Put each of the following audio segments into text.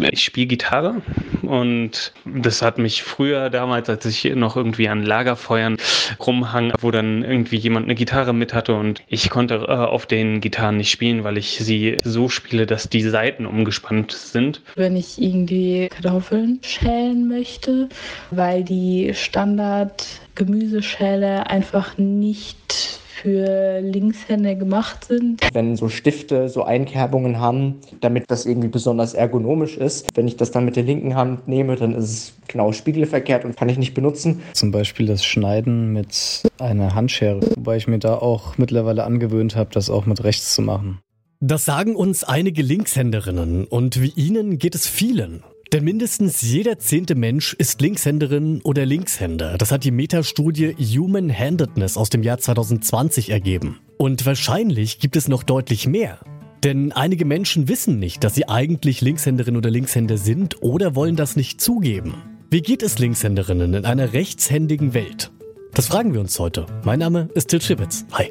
Ich spiele Gitarre und das hat mich früher damals, als ich noch irgendwie an Lagerfeuern rumhang, wo dann irgendwie jemand eine Gitarre mit hatte und ich konnte äh, auf den Gitarren nicht spielen, weil ich sie so spiele, dass die Seiten umgespannt sind. Wenn ich irgendwie Kartoffeln schälen möchte, weil die Standard Gemüseschäle einfach nicht für Linkshänder gemacht sind. Wenn so Stifte so Einkerbungen haben, damit das irgendwie besonders ergonomisch ist. Wenn ich das dann mit der linken Hand nehme, dann ist es genau spiegelverkehrt und kann ich nicht benutzen. Zum Beispiel das Schneiden mit einer Handschere, wobei ich mir da auch mittlerweile angewöhnt habe, das auch mit rechts zu machen. Das sagen uns einige Linkshänderinnen und wie ihnen geht es vielen. Denn mindestens jeder zehnte Mensch ist Linkshänderin oder Linkshänder. Das hat die Metastudie Human Handedness aus dem Jahr 2020 ergeben. Und wahrscheinlich gibt es noch deutlich mehr. Denn einige Menschen wissen nicht, dass sie eigentlich Linkshänderin oder Linkshänder sind oder wollen das nicht zugeben. Wie geht es Linkshänderinnen in einer rechtshändigen Welt? Das fragen wir uns heute. Mein Name ist Til Schibitz. Hi.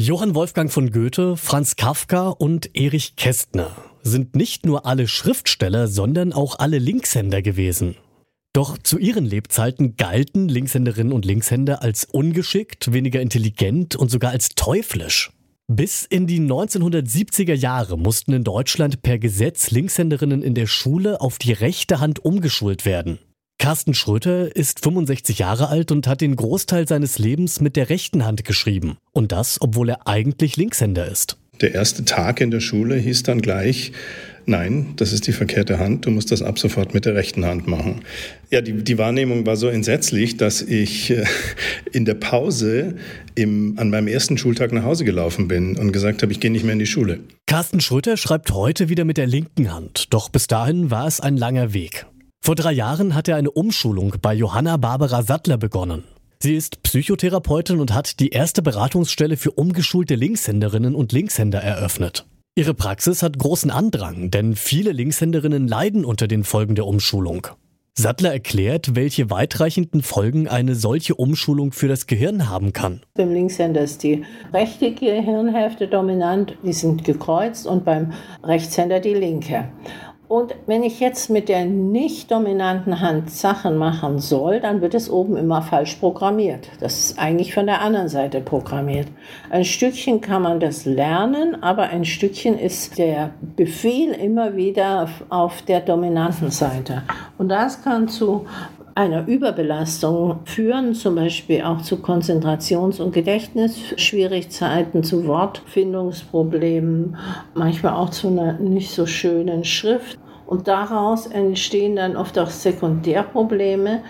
Johann Wolfgang von Goethe, Franz Kafka und Erich Kästner sind nicht nur alle Schriftsteller, sondern auch alle Linkshänder gewesen. Doch zu ihren Lebzeiten galten Linkshänderinnen und Linkshänder als ungeschickt, weniger intelligent und sogar als teuflisch. Bis in die 1970er Jahre mussten in Deutschland per Gesetz Linkshänderinnen in der Schule auf die rechte Hand umgeschult werden. Carsten Schröter ist 65 Jahre alt und hat den Großteil seines Lebens mit der rechten Hand geschrieben. Und das, obwohl er eigentlich Linkshänder ist. Der erste Tag in der Schule hieß dann gleich, nein, das ist die verkehrte Hand, du musst das ab sofort mit der rechten Hand machen. Ja, die, die Wahrnehmung war so entsetzlich, dass ich äh, in der Pause im, an meinem ersten Schultag nach Hause gelaufen bin und gesagt habe, ich gehe nicht mehr in die Schule. Carsten Schröter schreibt heute wieder mit der linken Hand, doch bis dahin war es ein langer Weg. Vor drei Jahren hat er eine Umschulung bei Johanna Barbara Sattler begonnen. Sie ist Psychotherapeutin und hat die erste Beratungsstelle für umgeschulte Linkshänderinnen und Linkshänder eröffnet. Ihre Praxis hat großen Andrang, denn viele Linkshänderinnen leiden unter den Folgen der Umschulung. Sattler erklärt, welche weitreichenden Folgen eine solche Umschulung für das Gehirn haben kann. Beim Linkshänder ist die rechte Gehirnhälfte dominant, die sind gekreuzt und beim Rechtshänder die linke. Und wenn ich jetzt mit der nicht dominanten Hand Sachen machen soll, dann wird es oben immer falsch programmiert. Das ist eigentlich von der anderen Seite programmiert. Ein Stückchen kann man das lernen, aber ein Stückchen ist der Befehl immer wieder auf der dominanten Seite. Und das kann zu einer Überbelastung führen, zum Beispiel auch zu Konzentrations- und Gedächtnisschwierigkeiten, zu Wortfindungsproblemen, manchmal auch zu einer nicht so schönen Schrift. Und daraus entstehen dann oft auch Sekundärprobleme,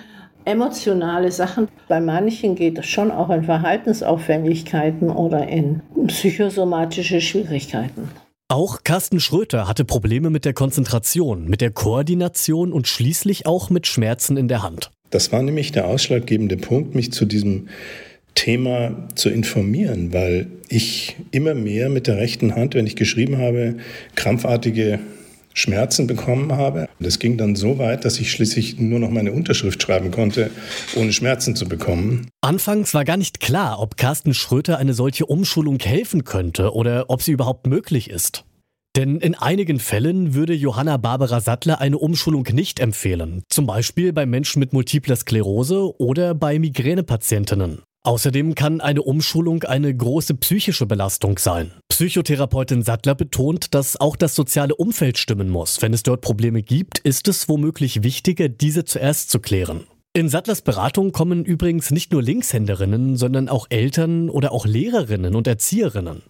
emotionale Sachen. Bei manchen geht es schon auch in Verhaltensauffälligkeiten oder in psychosomatische Schwierigkeiten. Auch Carsten Schröter hatte Probleme mit der Konzentration, mit der Koordination und schließlich auch mit Schmerzen in der Hand. Das war nämlich der ausschlaggebende Punkt, mich zu diesem Thema zu informieren, weil ich immer mehr mit der rechten Hand, wenn ich geschrieben habe, krampfartige Schmerzen bekommen habe. Das ging dann so weit, dass ich schließlich nur noch meine Unterschrift schreiben konnte, ohne Schmerzen zu bekommen. Anfangs war gar nicht klar, ob Carsten Schröter eine solche Umschulung helfen könnte oder ob sie überhaupt möglich ist. Denn in einigen Fällen würde Johanna Barbara Sattler eine Umschulung nicht empfehlen. Zum Beispiel bei Menschen mit multipler Sklerose oder bei Migränepatientinnen. Außerdem kann eine Umschulung eine große psychische Belastung sein. Psychotherapeutin Sattler betont, dass auch das soziale Umfeld stimmen muss. Wenn es dort Probleme gibt, ist es womöglich wichtiger, diese zuerst zu klären. In Sattlers Beratung kommen übrigens nicht nur Linkshänderinnen, sondern auch Eltern oder auch Lehrerinnen und Erzieherinnen.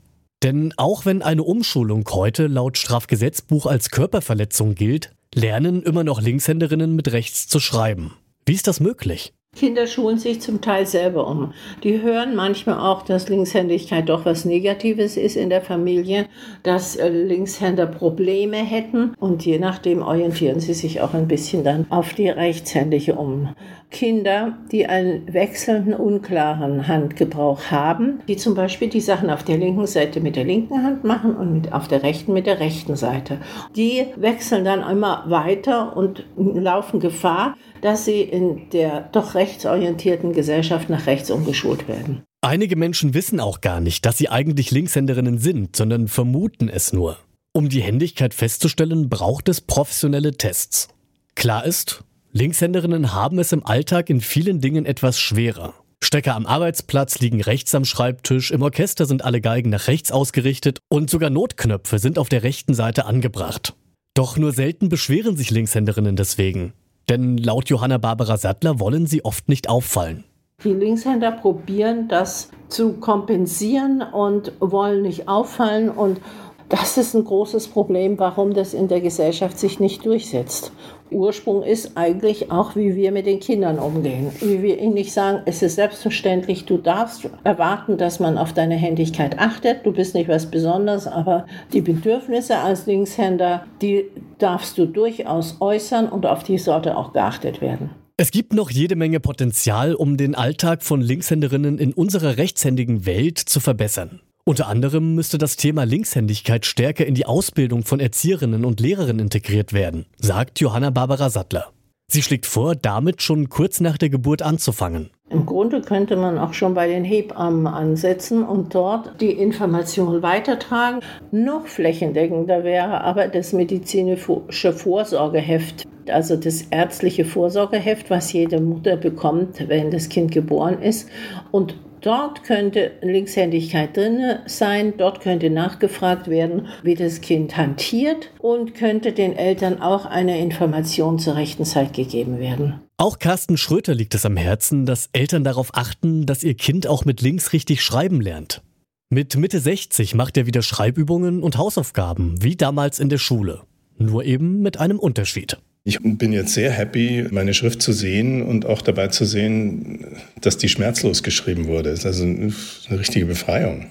Denn auch wenn eine Umschulung heute laut Strafgesetzbuch als Körperverletzung gilt, lernen immer noch Linkshänderinnen mit rechts zu schreiben. Wie ist das möglich? Kinder schulen sich zum Teil selber um. Die hören manchmal auch, dass Linkshändigkeit doch was Negatives ist in der Familie, dass äh, Linkshänder Probleme hätten und je nachdem orientieren sie sich auch ein bisschen dann auf die Rechtshändige um. Kinder, die einen wechselnden, unklaren Handgebrauch haben, die zum Beispiel die Sachen auf der linken Seite mit der linken Hand machen und mit, auf der rechten mit der rechten Seite. Die wechseln dann immer weiter und laufen Gefahr, dass sie in der doch rechtsorientierten Gesellschaft nach rechts umgeschult werden. Einige Menschen wissen auch gar nicht, dass sie eigentlich Linkshänderinnen sind, sondern vermuten es nur. Um die Händigkeit festzustellen, braucht es professionelle Tests. Klar ist, Linkshänderinnen haben es im Alltag in vielen Dingen etwas schwerer. Stecker am Arbeitsplatz liegen rechts am Schreibtisch, im Orchester sind alle Geigen nach rechts ausgerichtet und sogar Notknöpfe sind auf der rechten Seite angebracht. Doch nur selten beschweren sich Linkshänderinnen deswegen. Denn laut Johanna Barbara Sattler wollen sie oft nicht auffallen. Die Linkshänder probieren das zu kompensieren und wollen nicht auffallen und das ist ein großes Problem, warum das in der Gesellschaft sich nicht durchsetzt. Ursprung ist eigentlich auch, wie wir mit den Kindern umgehen. Wie wir ihnen nicht sagen, es ist selbstverständlich, du darfst erwarten, dass man auf deine Händigkeit achtet. Du bist nicht was Besonderes, aber die Bedürfnisse als Linkshänder, die darfst du durchaus äußern und auf die sollte auch geachtet werden. Es gibt noch jede Menge Potenzial, um den Alltag von Linkshänderinnen in unserer rechtshändigen Welt zu verbessern. Unter anderem müsste das Thema Linkshändigkeit stärker in die Ausbildung von Erzieherinnen und Lehrerinnen integriert werden, sagt Johanna Barbara Sattler. Sie schlägt vor, damit schon kurz nach der Geburt anzufangen. Im Grunde könnte man auch schon bei den Hebammen ansetzen und dort die Information weitertragen. Noch flächendeckender wäre aber das medizinische Vorsorgeheft, also das ärztliche Vorsorgeheft, was jede Mutter bekommt, wenn das Kind geboren ist. Und Dort könnte Linkshändigkeit drin sein, dort könnte nachgefragt werden, wie das Kind hantiert und könnte den Eltern auch eine Information zur rechten Zeit gegeben werden. Auch Carsten Schröter liegt es am Herzen, dass Eltern darauf achten, dass ihr Kind auch mit links richtig schreiben lernt. Mit Mitte 60 macht er wieder Schreibübungen und Hausaufgaben, wie damals in der Schule. Nur eben mit einem Unterschied. Ich bin jetzt sehr happy, meine Schrift zu sehen und auch dabei zu sehen, dass die schmerzlos geschrieben wurde. Das ist also eine richtige Befreiung.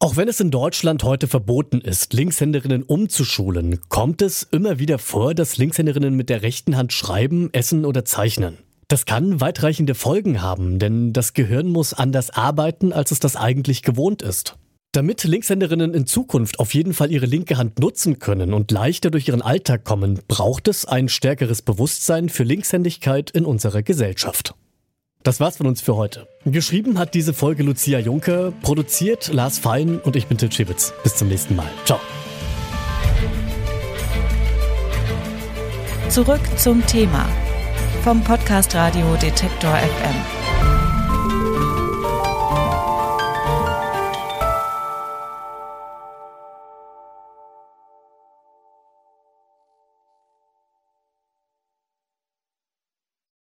Auch wenn es in Deutschland heute verboten ist, Linkshänderinnen umzuschulen, kommt es immer wieder vor, dass Linkshänderinnen mit der rechten Hand schreiben, essen oder zeichnen. Das kann weitreichende Folgen haben, denn das Gehirn muss anders arbeiten, als es das eigentlich gewohnt ist. Damit Linkshänderinnen in Zukunft auf jeden Fall ihre linke Hand nutzen können und leichter durch ihren Alltag kommen, braucht es ein stärkeres Bewusstsein für Linkshändigkeit in unserer Gesellschaft. Das war's von uns für heute. Geschrieben hat diese Folge Lucia Juncker, produziert Lars Fein und ich bin Tim Schibitz. Bis zum nächsten Mal. Ciao. Zurück zum Thema vom Podcast Radio Detektor FM.